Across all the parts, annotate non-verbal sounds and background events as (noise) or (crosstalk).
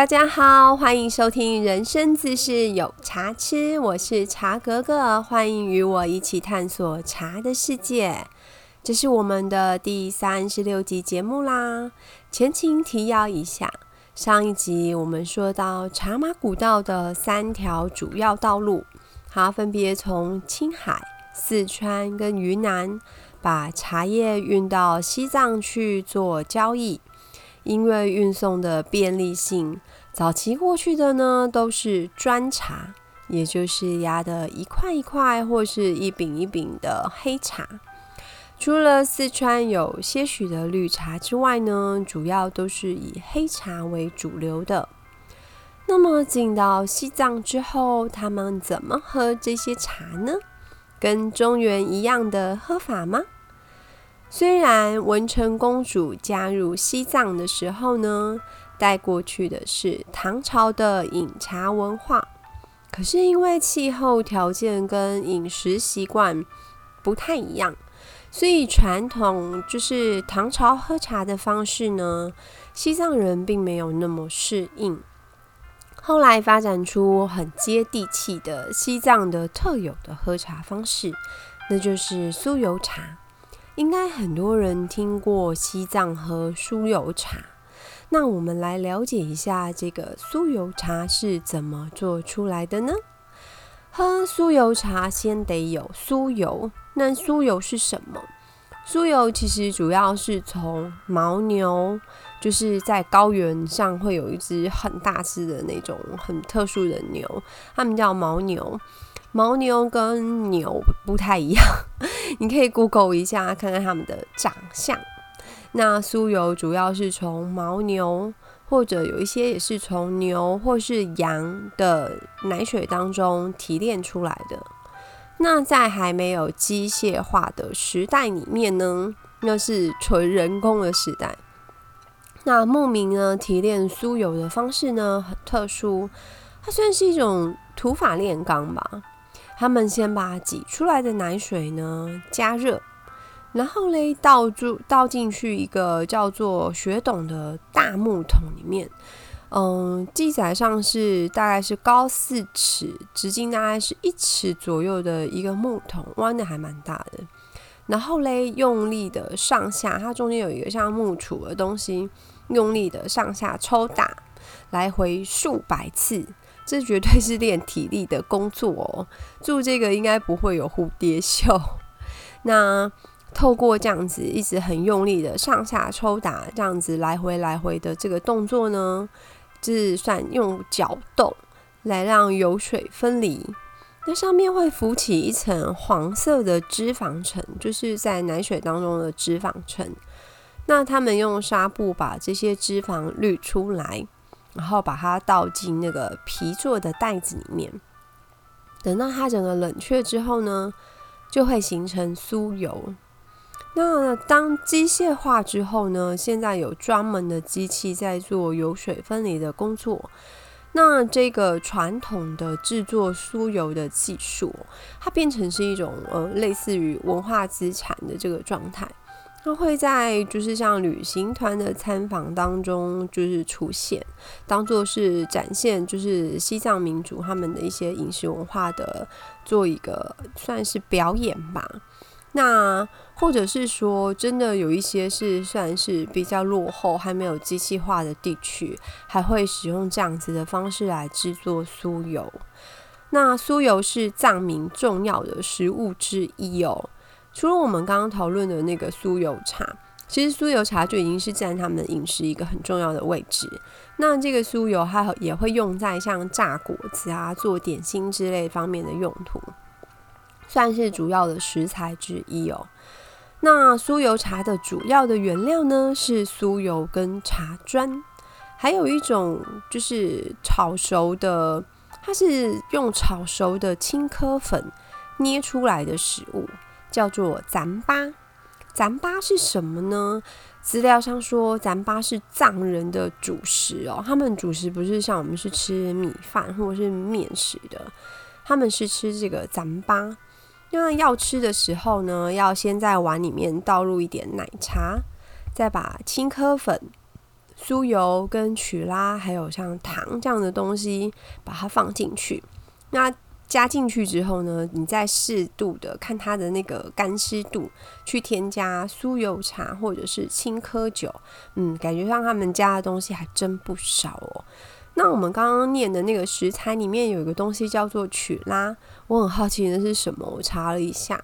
大家好，欢迎收听《人生自是有茶吃》，我是茶格格，欢迎与我一起探索茶的世界。这是我们的第三十六集节目啦。前情提要一下，上一集我们说到茶马古道的三条主要道路，它分别从青海、四川跟云南把茶叶运到西藏去做交易。因为运送的便利性，早期过去的呢都是砖茶，也就是压的一块一块或是一饼一饼的黑茶。除了四川有些许的绿茶之外呢，主要都是以黑茶为主流的。那么进到西藏之后，他们怎么喝这些茶呢？跟中原一样的喝法吗？虽然文成公主加入西藏的时候呢，带过去的是唐朝的饮茶文化，可是因为气候条件跟饮食习惯不太一样，所以传统就是唐朝喝茶的方式呢，西藏人并没有那么适应。后来发展出很接地气的西藏的特有的喝茶方式，那就是酥油茶。应该很多人听过西藏喝酥油茶，那我们来了解一下这个酥油茶是怎么做出来的呢？喝酥油茶先得有酥油，那酥油是什么？酥油其实主要是从牦牛，就是在高原上会有一只很大只的那种很特殊的牛，它们叫牦牛。牦牛跟牛不太一样，你可以 Google 一下看看他们的长相。那酥油主要是从牦牛，或者有一些也是从牛或是羊的奶水当中提炼出来的。那在还没有机械化的时代里面呢，那是纯人工的时代。那牧民呢提炼酥油的方式呢很特殊，它算是一种土法炼钢吧。他们先把挤出来的奶水呢加热，然后嘞倒注倒进去一个叫做雪董的大木桶里面。嗯，记载上是大概是高四尺，直径大概是一尺左右的一个木桶，弯的还蛮大的。然后嘞用力的上下，它中间有一个像木杵的东西，用力的上下抽打，来回数百次。这绝对是练体力的工作哦，做这个应该不会有蝴蝶袖。那透过这样子一直很用力的上下抽打，这样子来回来回的这个动作呢，是算用搅动来让油水分离。那上面会浮起一层黄色的脂肪层，就是在奶水当中的脂肪层。那他们用纱布把这些脂肪滤出来。然后把它倒进那个皮做的袋子里面，等到它整个冷却之后呢，就会形成酥油。那当机械化之后呢，现在有专门的机器在做油水分离的工作。那这个传统的制作酥油的技术，它变成是一种呃类似于文化资产的这个状态。它会在就是像旅行团的参访当中，就是出现，当做是展现就是西藏民族他们的一些饮食文化的做一个算是表演吧。那或者是说，真的有一些是算是比较落后还没有机器化的地区，还会使用这样子的方式来制作酥油。那酥油是藏民重要的食物之一哦。除了我们刚刚讨论的那个酥油茶，其实酥油茶就已经是占他们饮食一个很重要的位置。那这个酥油它也会用在像炸果子啊、做点心之类方面的用途，算是主要的食材之一哦。那酥油茶的主要的原料呢是酥油跟茶砖，还有一种就是炒熟的，它是用炒熟的青稞粉捏出来的食物。叫做糌粑，糌粑是什么呢？资料上说，糌粑是藏人的主食哦。他们主食不是像我们是吃米饭或者是面食的，他们是吃这个糌粑。那要吃的时候呢，要先在碗里面倒入一点奶茶，再把青稞粉酥油跟曲拉，还有像糖这样的东西，把它放进去。那加进去之后呢，你再适度的看它的那个干湿度，去添加酥油茶或者是青稞酒。嗯，感觉上他们加的东西还真不少哦。那我们刚刚念的那个食材里面有一个东西叫做曲拉，我很好奇那是什么，我查了一下。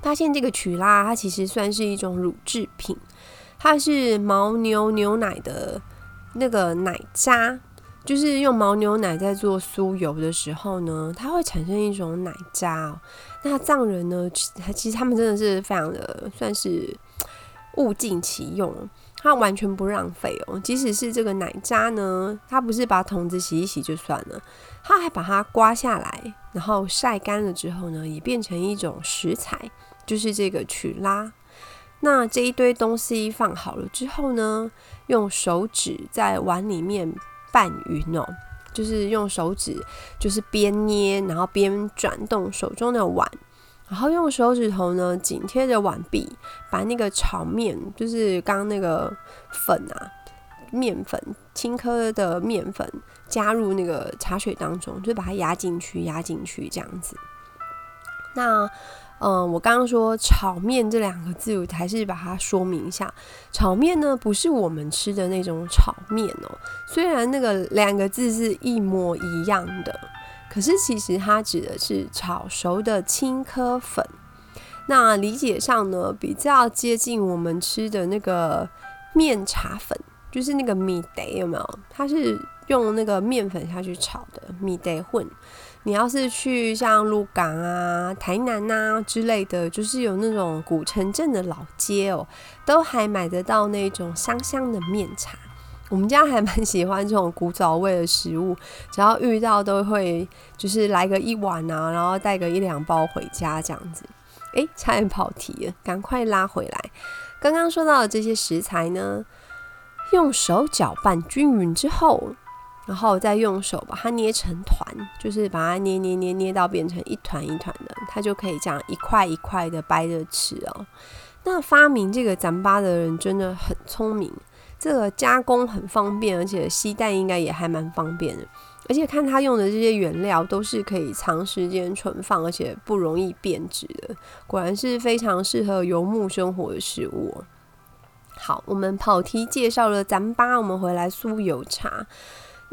发现这个曲拉，它其实算是一种乳制品，它是牦牛牛奶的那个奶渣，就是用牦牛奶在做酥油的时候呢，它会产生一种奶渣。那藏人呢，其实他们真的是非常的算是物尽其用，他完全不浪费哦。即使是这个奶渣呢，他不是把桶子洗一洗就算了，他还把它刮下来，然后晒干了之后呢，也变成一种食材。就是这个曲拉，那这一堆东西放好了之后呢，用手指在碗里面拌匀哦，就是用手指，就是边捏，然后边转动手中的碗，然后用手指头呢紧贴着碗壁，把那个炒面，就是刚那个粉啊，面粉，青稞的面粉加入那个茶水当中，就把它压进去，压进去这样子，那。嗯，我刚刚说炒面这两个字，我还是把它说明一下。炒面呢，不是我们吃的那种炒面哦。虽然那个两个字是一模一样的，可是其实它指的是炒熟的青稞粉。那理解上呢，比较接近我们吃的那个面茶粉，就是那个米得有没有？它是用那个面粉下去炒的米得混。你要是去像鹿港啊、台南呐之类的，就是有那种古城镇的老街哦，都还买得到那种香香的面茶。我们家还蛮喜欢这种古早味的食物，只要遇到都会就是来个一碗啊，然后带个一两包回家这样子。诶，差点跑题了，赶快拉回来。刚刚说到的这些食材呢，用手搅拌均匀之后。然后再用手把它捏成团，就是把它捏捏捏捏到变成一团一团的，它就可以这样一块一块的掰着吃哦。那发明这个糌粑的人真的很聪明，这个加工很方便，而且吸带应该也还蛮方便的。而且看他用的这些原料都是可以长时间存放，而且不容易变质的，果然是非常适合游牧生活的食物。好，我们跑题介绍了糌粑，我们回来酥油茶。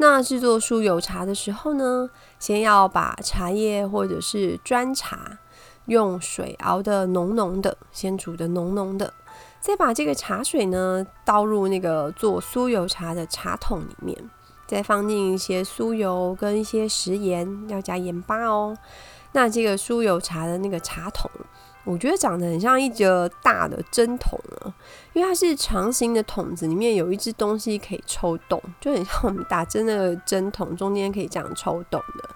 那制作酥油茶的时候呢，先要把茶叶或者是砖茶用水熬的浓浓的，先煮的浓浓的，再把这个茶水呢倒入那个做酥油茶的茶桶里面，再放进一些酥油跟一些食盐，要加盐巴哦。那这个酥油茶的那个茶桶。我觉得长得很像一个大的针筒啊，因为它是长形的筒子，里面有一只东西可以抽动，就很像我们打针的针筒，中间可以这样抽动的。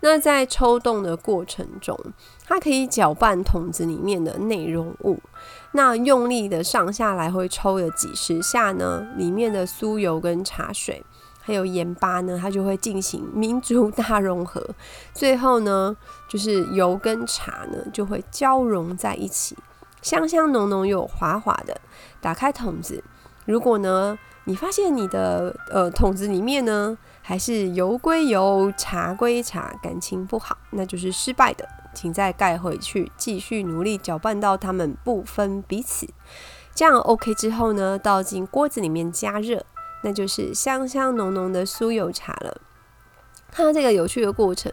那在抽动的过程中，它可以搅拌筒子里面的内容物。那用力的上下来回抽了几十下呢，里面的酥油跟茶水。还有盐巴呢，它就会进行 (laughs) 民族大融合，最后呢，就是油跟茶呢就会交融在一起，香香浓浓又滑滑的。打开桶子，如果呢你发现你的呃桶子里面呢还是油归油，茶归茶，感情不好，那就是失败的，请再盖回去，继续努力搅拌到它们不分彼此。这样 OK 之后呢，倒进锅子里面加热。那就是香香浓浓的酥油茶了。看到这个有趣的过程，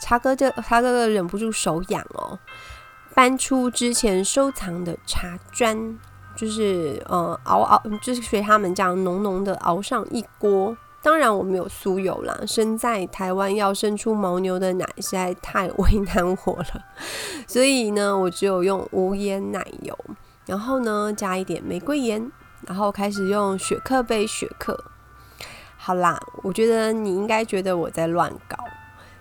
茶哥就茶哥哥忍不住手痒哦。搬出之前收藏的茶砖，就是呃熬熬，就是学他们这样浓浓的熬上一锅。当然我没有酥油啦，生在台湾要生出牦牛的奶实在太为难我了，所以呢，我只有用无盐奶油，然后呢加一点玫瑰盐。然后开始用雪克杯雪克，好啦，我觉得你应该觉得我在乱搞，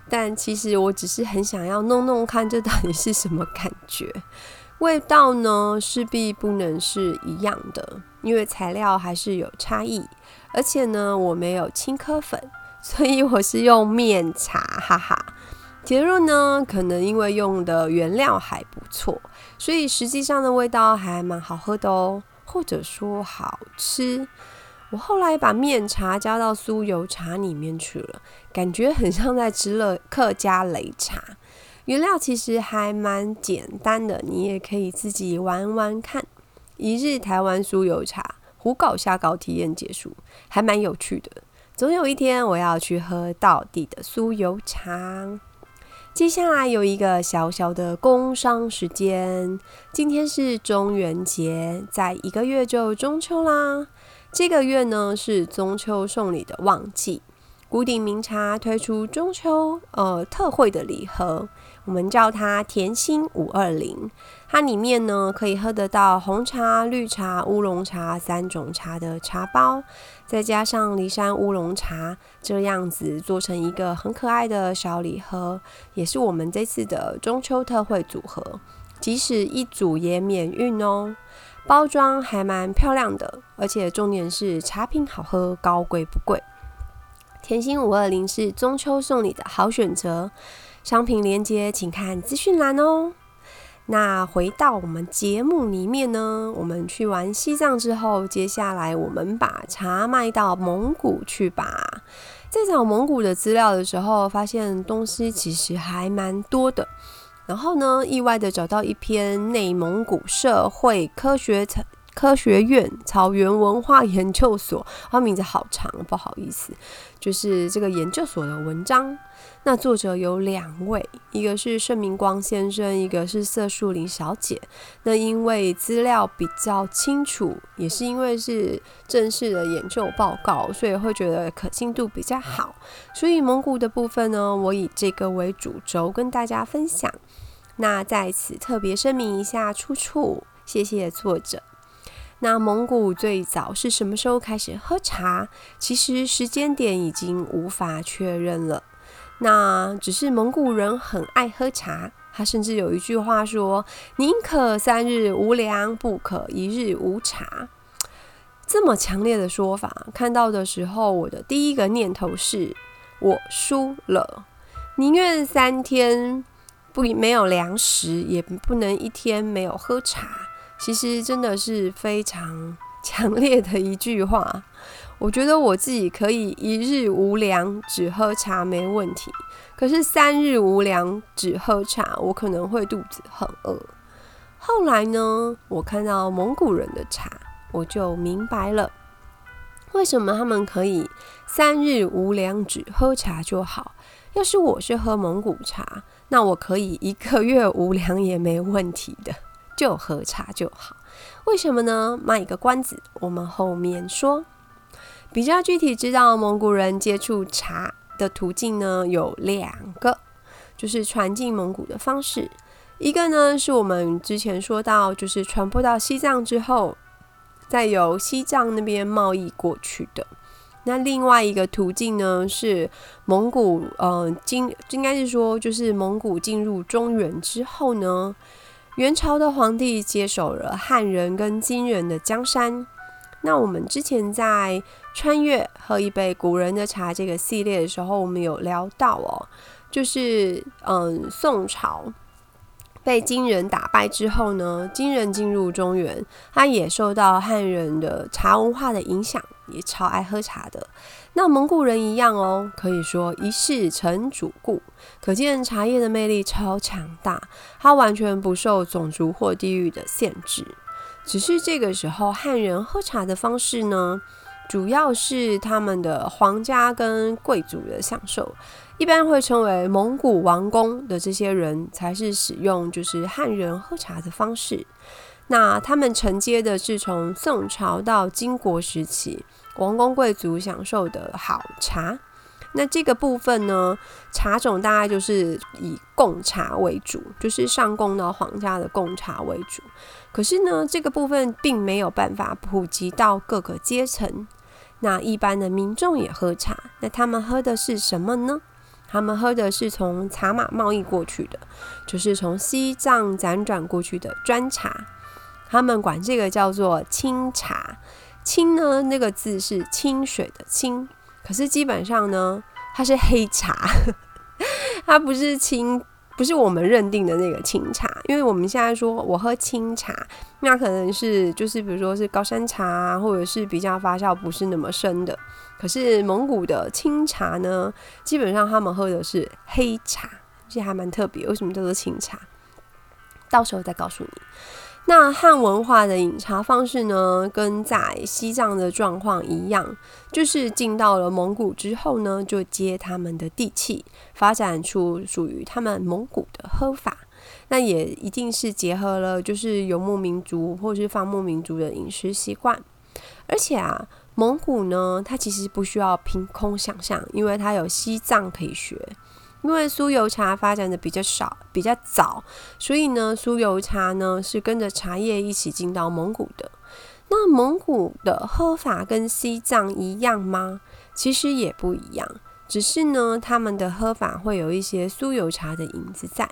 但其实我只是很想要弄弄看这到底是什么感觉。(laughs) 味道呢势必不能是一样的，因为材料还是有差异。而且呢，我没有青稞粉，(laughs) 所以我是用面茶，哈哈。结论呢，可能因为用的原料还不错，所以实际上的味道还蛮好喝的哦。或者说好吃，我后来把面茶加到酥油茶里面去了，感觉很像在吃了客家擂茶。原料其实还蛮简单的，你也可以自己玩玩看。一日台湾酥油茶，胡搞瞎搞体验结束，还蛮有趣的。总有一天我要去喝到底的酥油茶。接下来有一个小小的工商时间，今天是中元节，在一个月就中秋啦。这个月呢是中秋送礼的旺季，古鼎名茶推出中秋呃特惠的礼盒。我们叫它甜心五二零，它里面呢可以喝得到红茶、绿茶、乌龙茶三种茶的茶包，再加上骊山乌龙茶，这样子做成一个很可爱的小礼盒，也是我们这次的中秋特惠组合，即使一组也免运哦。包装还蛮漂亮的，而且重点是茶品好喝，高贵不贵。甜心五二零是中秋送礼的好选择。商品链接请看资讯栏哦。那回到我们节目里面呢，我们去完西藏之后，接下来我们把茶卖到蒙古去吧。在找蒙古的资料的时候，发现东西其实还蛮多的。然后呢，意外的找到一篇内蒙古社会科学科学院草原文化研究所，它名字好长，不好意思，就是这个研究所的文章。那作者有两位，一个是盛明光先生，一个是色树林小姐。那因为资料比较清楚，也是因为是正式的研究报告，所以会觉得可信度比较好。所以蒙古的部分呢，我以这个为主轴跟大家分享。那在此特别声明一下出处，谢谢作者。那蒙古最早是什么时候开始喝茶？其实时间点已经无法确认了。那只是蒙古人很爱喝茶，他甚至有一句话说：“宁可三日无粮，不可一日无茶。”这么强烈的说法，看到的时候，我的第一个念头是：我输了，宁愿三天不没有粮食，也不能一天没有喝茶。其实真的是非常 (laughs) 强烈的一句话。我觉得我自己可以一日无粮只喝茶没问题，可是三日无粮只喝茶，我可能会肚子很饿。后来呢，我看到蒙古人的茶，我就明白了，为什么他们可以三日无粮只喝茶就好。要是我是喝蒙古茶，那我可以一个月无粮也没问题的，就喝茶就好。为什么呢？卖一个关子，我们后面说。比较具体知道蒙古人接触茶的途径呢，有两个，就是传进蒙古的方式。一个呢是我们之前说到，就是传播到西藏之后，再由西藏那边贸易过去的。那另外一个途径呢是蒙古，嗯，进应该是说，就是蒙古进入中原之后呢，元朝的皇帝接手了汉人跟金人的江山。那我们之前在穿越喝一杯古人的茶这个系列的时候，我们有聊到哦，就是嗯，宋朝被金人打败之后呢，金人进入中原，他也受到汉人的茶文化的影响，也超爱喝茶的。那蒙古人一样哦，可以说一世成主顾，可见茶叶的魅力超强大，它完全不受种族或地域的限制。只是这个时候，汉人喝茶的方式呢，主要是他们的皇家跟贵族的享受，一般会称为蒙古王公的这些人才是使用就是汉人喝茶的方式。那他们承接的是从宋朝到金国时期，王公贵族享受的好茶。那这个部分呢，茶种大概就是以贡茶为主，就是上贡到皇家的贡茶为主。可是呢，这个部分并没有办法普及到各个阶层。那一般的民众也喝茶，那他们喝的是什么呢？他们喝的是从茶马贸易过去的，就是从西藏辗转过去的砖茶。他们管这个叫做清茶。清呢，那个字是清水的清。可是基本上呢，它是黑茶，(laughs) 它不是清，不是我们认定的那个清茶，因为我们现在说我喝清茶，那可能是就是比如说是高山茶，或者是比较发酵不是那么深的。可是蒙古的清茶呢，基本上他们喝的是黑茶，这还蛮特别。为什么叫做清茶？到时候再告诉你。那汉文化的饮茶方式呢，跟在西藏的状况一样，就是进到了蒙古之后呢，就接他们的地气，发展出属于他们蒙古的喝法。那也一定是结合了就是游牧民族或是放牧民族的饮食习惯。而且啊，蒙古呢，它其实不需要凭空想象，因为它有西藏可以学。因为酥油茶发展的比较少、比较早，所以呢，酥油茶呢是跟着茶叶一起进到蒙古的。那蒙古的喝法跟西藏一样吗？其实也不一样，只是呢，他们的喝法会有一些酥油茶的影子在。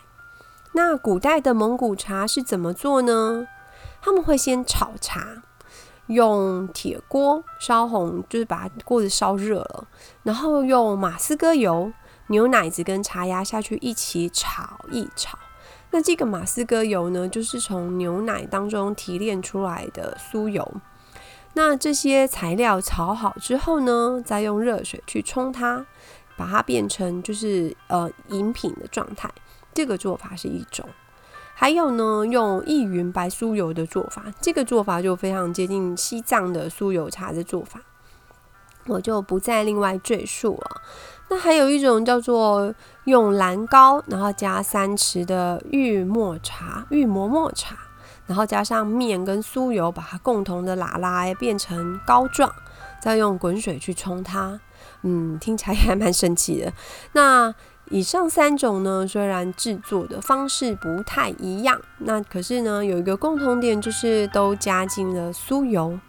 那古代的蒙古茶是怎么做呢？他们会先炒茶，用铁锅烧红，就是把锅子烧热了，然后用马斯哥油。牛奶子跟茶芽下去一起炒一炒，那这个马斯哥油呢，就是从牛奶当中提炼出来的酥油。那这些材料炒好之后呢，再用热水去冲它，把它变成就是呃饮品的状态。这个做法是一种。还有呢，用意云白酥油的做法，这个做法就非常接近西藏的酥油茶的做法，我就不再另外赘述了。那还有一种叫做用蓝膏，然后加三匙的玉墨茶、玉磨墨茶，然后加上面跟酥油，把它共同的拉拉变成膏状，再用滚水去冲它。嗯，听起来还蛮神奇的。那以上三种呢，虽然制作的方式不太一样，那可是呢，有一个共同点，就是都加进了酥油。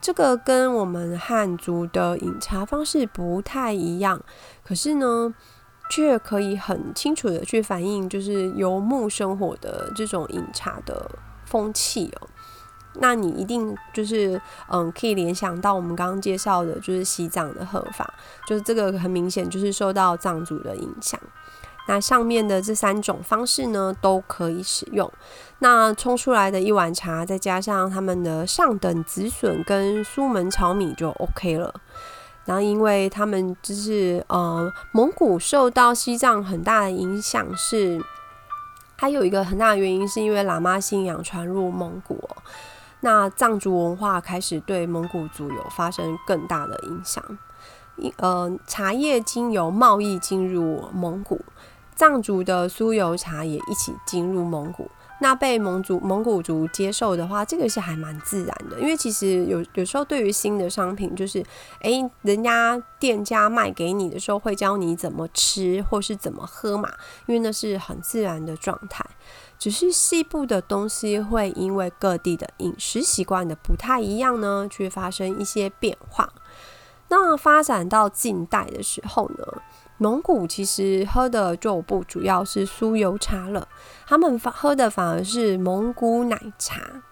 这个跟我们汉族的饮茶方式不太一样，可是呢，却可以很清楚的去反映就是游牧生活的这种饮茶的风气哦。那你一定就是嗯，可以联想到我们刚刚介绍的，就是西藏的喝法，就是这个很明显就是受到藏族的影响。那上面的这三种方式呢，都可以使用。那冲出来的一碗茶，再加上他们的上等紫笋跟苏门炒米就 OK 了。然后，因为他们就是呃，蒙古受到西藏很大的影响，是还有一个很大的原因，是因为喇嘛信仰传入蒙古，那藏族文化开始对蒙古族有发生更大的影响。呃，茶叶经由贸易进入蒙古。藏族的酥油茶也一起进入蒙古，那被蒙族蒙古族接受的话，这个是还蛮自然的。因为其实有有时候对于新的商品，就是诶，人家店家卖给你的时候会教你怎么吃或是怎么喝嘛，因为那是很自然的状态。只是西部的东西会因为各地的饮食习惯的不太一样呢，去发生一些变化。那发展到近代的时候呢？蒙古其实喝的就不主要是酥油茶了，他们喝的反而是蒙古奶茶。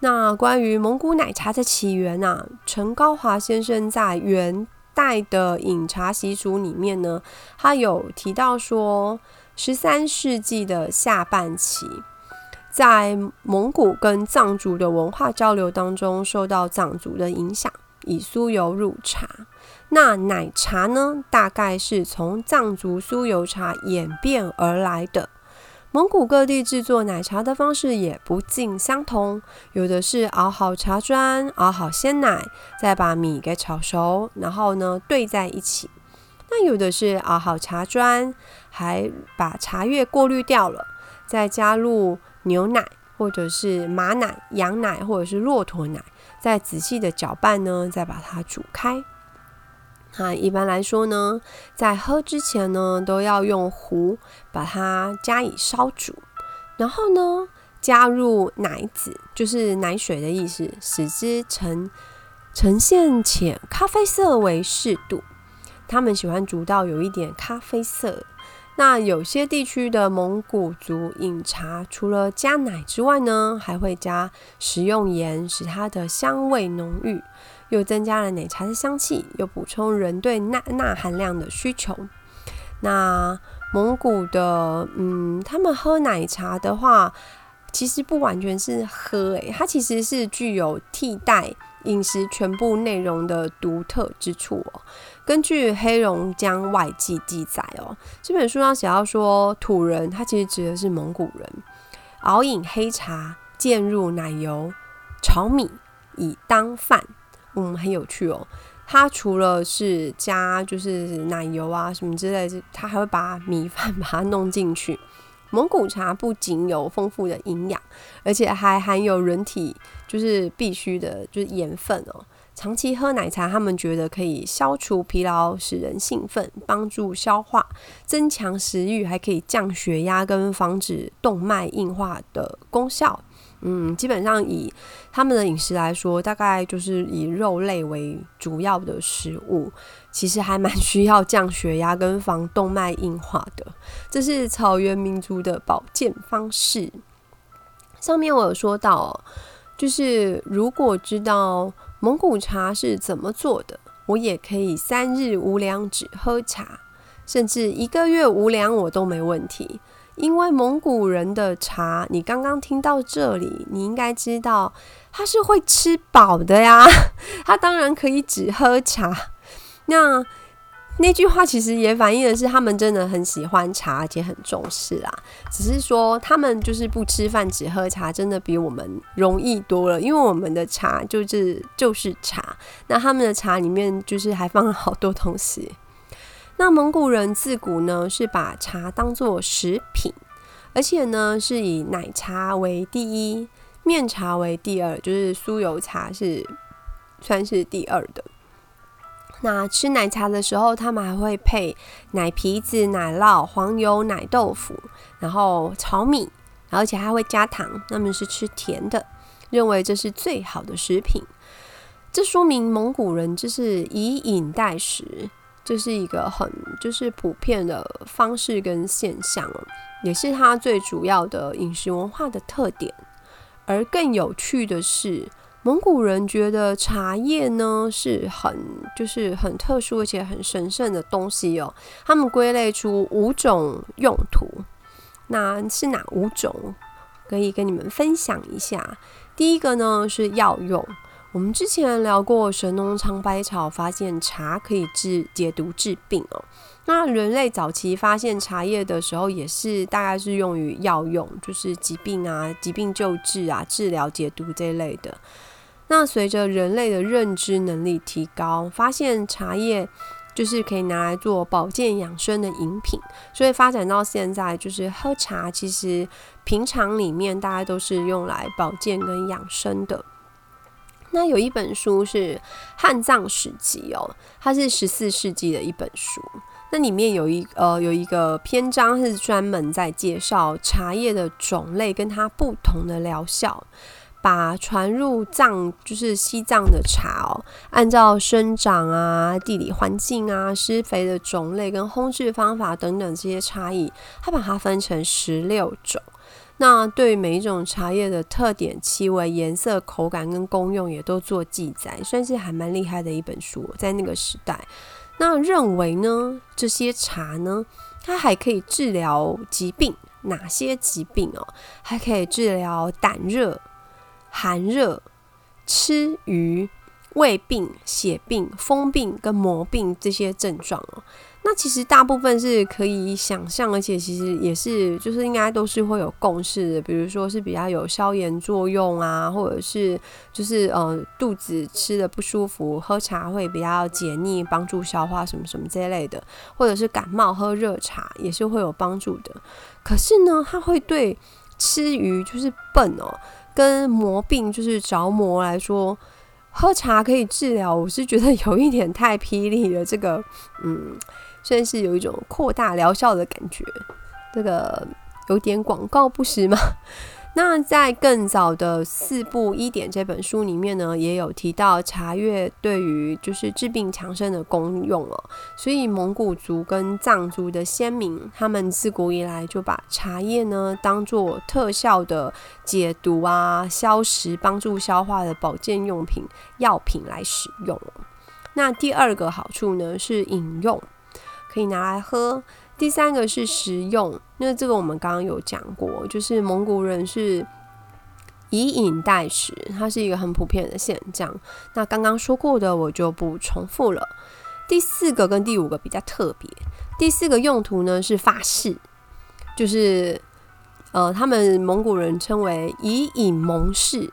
那关于蒙古奶茶的起源啊，陈高华先生在元代的饮茶习俗里面呢，他有提到说，十三世纪的下半期，在蒙古跟藏族的文化交流当中，受到藏族的影响，以酥油入茶。那奶茶呢？大概是从藏族酥油茶演变而来的。蒙古各地制作奶茶的方式也不尽相同，有的是熬好茶砖，熬好鲜奶，再把米给炒熟，然后呢兑在一起。那有的是熬好茶砖，还把茶叶过滤掉了，再加入牛奶，或者是马奶、羊奶，或者是骆驼奶，再仔细的搅拌呢，再把它煮开。那一般来说呢，在喝之前呢，都要用壶把它加以烧煮，然后呢，加入奶子，就是奶水的意思，使之呈呈现浅咖啡色为适度。他们喜欢煮到有一点咖啡色。那有些地区的蒙古族饮茶，除了加奶之外呢，还会加食用盐，使它的香味浓郁。又增加了奶茶的香气，又补充人对钠钠含量的需求。那蒙古的，嗯，他们喝奶茶的话，其实不完全是喝，诶，它其实是具有替代饮食全部内容的独特之处哦。根据《黑龙江外记》记载哦，这本书上写到说，土人他其实指的是蒙古人，熬饮黑茶，渐入奶油、炒米以当饭，嗯，很有趣哦。它除了是加就是奶油啊什么之类的，它还会把米饭把它弄进去。(laughs) 蒙古茶不仅有丰富的营养，而且还含有人体就是必须的，就是盐分哦。长期喝奶茶，他们觉得可以消除疲劳，使人兴奋，帮助消化，增强食欲，还可以降血压跟防止动脉硬化的功效。嗯，基本上以他们的饮食来说，大概就是以肉类为主要的食物，其实还蛮需要降血压跟防动脉硬化的。这是草原民族的保健方式。上面我有说到，就是如果知道蒙古茶是怎么做的，我也可以三日无粮只喝茶，甚至一个月无粮我都没问题。因为蒙古人的茶，你刚刚听到这里，你应该知道他是会吃饱的呀。(laughs) 他当然可以只喝茶。那那句话其实也反映的是，他们真的很喜欢茶，而且很重视啦。只是说，他们就是不吃饭只喝茶，真的比我们容易多了。因为我们的茶就是就是茶，那他们的茶里面就是还放了好多东西。那蒙古人自古呢是把茶当做食品，而且呢是以奶茶为第一，面茶为第二，就是酥油茶是算是第二的。那吃奶茶的时候，他们还会配奶皮子、奶酪、黄油、奶豆腐，然后炒米，而且还会加糖。他们是吃甜的，认为这是最好的食品。这说明蒙古人就是以饮代食。这是一个很就是普遍的方式跟现象，也是它最主要的饮食文化的特点。而更有趣的是，蒙古人觉得茶叶呢是很就是很特殊而且很神圣的东西哦。他们归类出五种用途，那是哪五种？可以跟你们分享一下。第一个呢是药用。我们之前聊过神农尝百草，发现茶可以治解毒治病哦。那人类早期发现茶叶的时候，也是大概是用于药用，就是疾病啊、疾病救治啊、治疗解毒这一类的。那随着人类的认知能力提高，发现茶叶就是可以拿来做保健养生的饮品，所以发展到现在，就是喝茶其实平常里面大家都是用来保健跟养生的。那有一本书是《汉藏史籍》哦，它是十四世纪的一本书。那里面有一呃有一个篇章是专门在介绍茶叶的种类跟它不同的疗效。把传入藏就是西藏的茶哦，按照生长啊、地理环境啊、施肥的种类跟烘制方法等等这些差异，它把它分成十六种。那对每一种茶叶的特点、气味、颜色、口感跟功用也都做记载，算是还蛮厉害的一本书。在那个时代，那认为呢，这些茶呢，它还可以治疗疾病，哪些疾病哦？还可以治疗胆热、寒热、吃鱼、胃病、血病、风病跟魔病这些症状哦。那其实大部分是可以想象，而且其实也是，就是应该都是会有共识的。比如说是比较有消炎作用啊，或者是就是呃肚子吃的不舒服，喝茶会比较解腻，帮助消化什么什么这一类的，或者是感冒喝热茶也是会有帮助的。可是呢，它会对吃鱼就是笨哦，跟魔病就是着魔来说，喝茶可以治疗，我是觉得有一点太霹雳了。这个嗯。算是有一种扩大疗效的感觉，这个有点广告不实吗？(laughs) 那在更早的《四部医典》这本书里面呢，也有提到茶叶对于就是治病强身的功用哦。所以蒙古族跟藏族的先民，他们自古以来就把茶叶呢当做特效的解毒啊、消食、帮助消化的保健用品、药品来使用。那第二个好处呢是饮用。可以拿来喝，第三个是食用，那这个我们刚刚有讲过，就是蒙古人是以饮代食，它是一个很普遍的现象。那刚刚说过的我就不重复了。第四个跟第五个比较特别，第四个用途呢是发誓，就是呃，他们蒙古人称为以饮盟誓，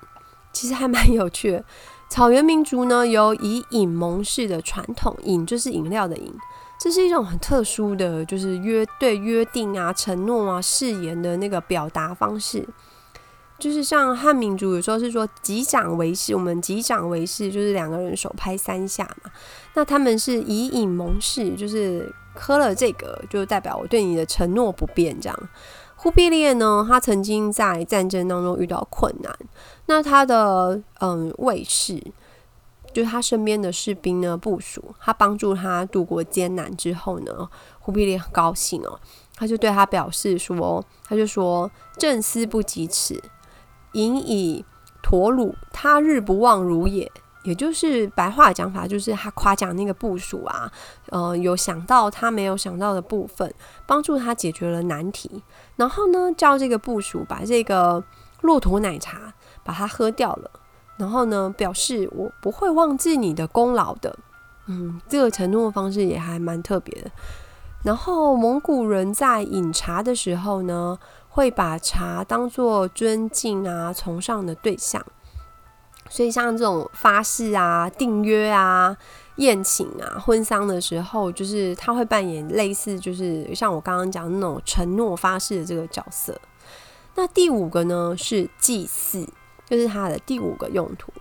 其实还蛮有趣的。草原民族呢有以饮盟誓的传统，饮就是饮料的饮。这是一种很特殊的，就是约对约定啊、承诺啊、誓言的那个表达方式。就是像汉民族有时候是说“击掌为誓”，我们“击掌为誓”就是两个人手拍三下嘛。那他们是以饮盟誓，就是喝了这个，就代表我对你的承诺不变。这样，忽必烈呢，他曾经在战争当中遇到困难，那他的嗯卫士。就是他身边的士兵呢，部署他帮助他度过艰难之后呢，忽必烈很高兴哦，他就对他表示说，他就说正思不及此，引以驼鲁，他日不忘如也。也就是白话讲法，就是他夸奖那个部署啊，呃，有想到他没有想到的部分，帮助他解决了难题，然后呢，叫这个部署把这个骆驼奶茶把它喝掉了。然后呢，表示我不会忘记你的功劳的。嗯，这个承诺方式也还蛮特别的。然后蒙古人在饮茶的时候呢，会把茶当做尊敬啊、崇尚的对象。所以像这种发誓啊、订约啊、宴请啊、婚丧的时候，就是他会扮演类似，就是像我刚刚讲那种承诺发誓的这个角色。那第五个呢，是祭祀。就是它的第五个用途。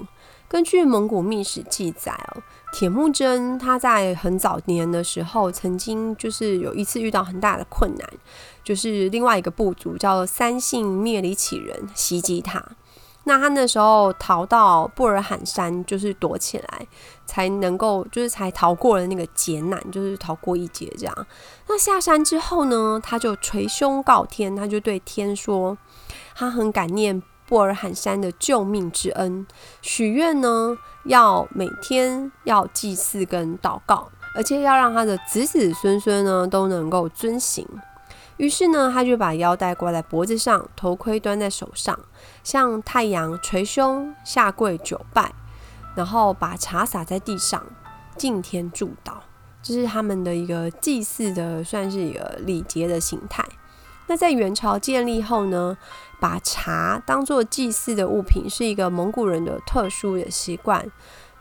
根据蒙古秘史记载哦，铁木真他在很早年的时候，曾经就是有一次遇到很大的困难，就是另外一个部族叫三姓灭里乞人袭击他。那他那时候逃到布尔罕山，就是躲起来，才能够就是才逃过了那个劫难，就是逃过一劫这样。那下山之后呢，他就捶胸告天，他就对天说，他很感念。布尔罕山的救命之恩，许愿呢，要每天要祭祀跟祷告，而且要让他的子子孙孙呢都能够遵行。于是呢，他就把腰带挂在脖子上，头盔端在手上，向太阳捶胸下跪九拜，然后把茶洒在地上，敬天祝祷，这是他们的一个祭祀的，算是一个礼节的形态。那在元朝建立后呢，把茶当做祭祀的物品是一个蒙古人的特殊的习惯。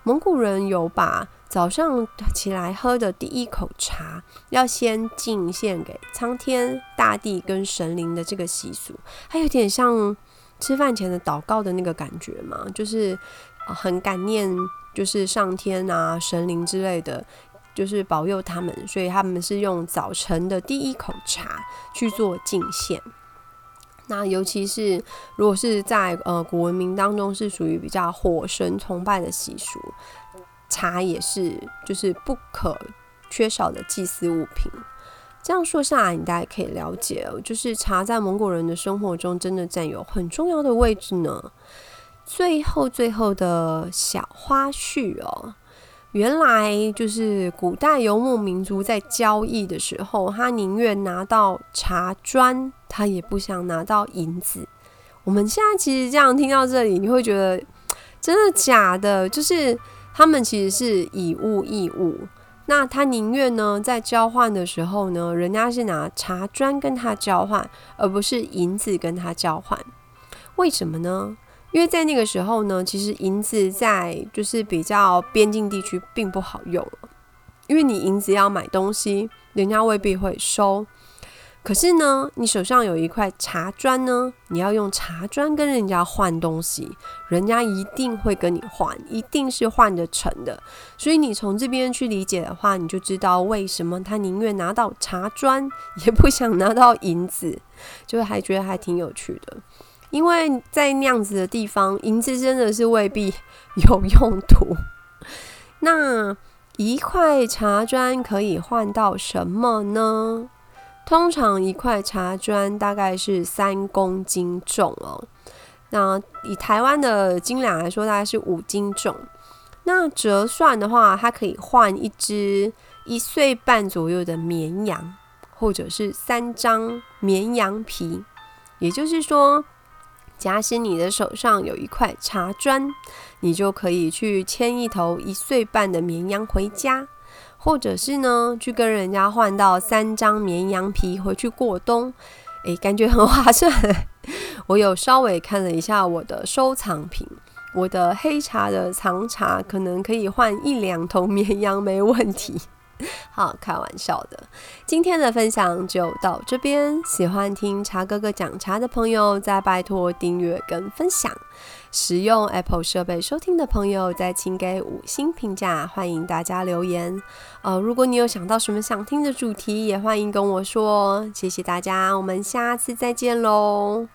蒙古人有把早上起来喝的第一口茶要先敬献给苍天、大地跟神灵的这个习俗，它有点像吃饭前的祷告的那个感觉嘛，就是很感念，就是上天啊、神灵之类的。就是保佑他们，所以他们是用早晨的第一口茶去做敬献。那尤其是如果是在呃古文明当中，是属于比较火神崇拜的习俗，茶也是就是不可缺少的祭祀物品。这样说下来，你大家可以了解，就是茶在蒙古人的生活中真的占有很重要的位置呢。最后，最后的小花絮哦。原来就是古代游牧民族在交易的时候，他宁愿拿到茶砖，他也不想拿到银子。我们现在其实这样听到这里，你会觉得真的假的？就是他们其实是以物易物，那他宁愿呢在交换的时候呢，人家是拿茶砖跟他交换，而不是银子跟他交换。为什么呢？因为在那个时候呢，其实银子在就是比较边境地区并不好用，因为你银子要买东西，人家未必会收。可是呢，你手上有一块茶砖呢，你要用茶砖跟人家换东西，人家一定会跟你换，一定是换得成的。所以你从这边去理解的话，你就知道为什么他宁愿拿到茶砖，也不想拿到银子，就还觉得还挺有趣的。因为在那样子的地方，银子真的是未必有用途。(laughs) 那一块茶砖可以换到什么呢？通常一块茶砖大概是三公斤重哦。那以台湾的斤两来说，大概是五斤重。那折算的话，它可以换一只一岁半左右的绵羊。或者是三张绵羊皮。也就是说，假使你的手上有一块茶砖，你就可以去牵一头一岁半的绵羊回家，或者是呢，去跟人家换到三张绵羊皮回去过冬。诶，感觉很划算。(laughs) 我有稍微看了一下我的收藏品，我的黑茶的藏茶可能可以换一两头绵羊，没问题。(laughs) 好，开玩笑的。今天的分享就到这边。喜欢听茶哥哥讲茶的朋友，再拜托订阅跟分享。使用 Apple 设备收听的朋友，再请给五星评价。欢迎大家留言。呃，如果你有想到什么想听的主题，也欢迎跟我说。谢谢大家，我们下次再见喽。